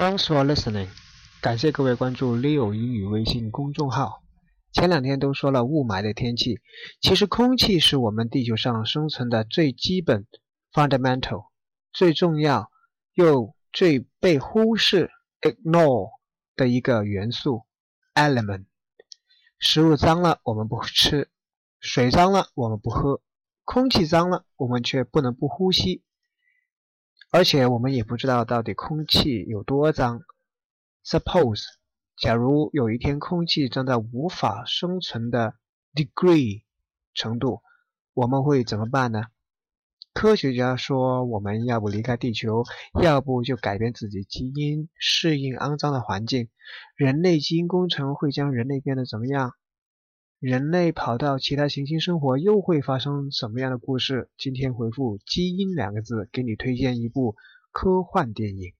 Thanks for listening，感谢各位关注 Leo 英语微信公众号。前两天都说了雾霾的天气，其实空气是我们地球上生存的最基本 （fundamental）、最重要又最被忽视 （ignore） 的一个元素 （element）。食物脏了我们不吃，水脏了我们不喝，空气脏了我们却不能不呼吸。而且我们也不知道到底空气有多脏。Suppose，假如有一天空气脏到无法生存的 degree 程度，我们会怎么办呢？科学家说，我们要不离开地球，要不就改变自己基因，适应肮脏的环境。人类基因工程会将人类变得怎么样？人类跑到其他行星生活又会发生什么样的故事？今天回复“基因”两个字，给你推荐一部科幻电影。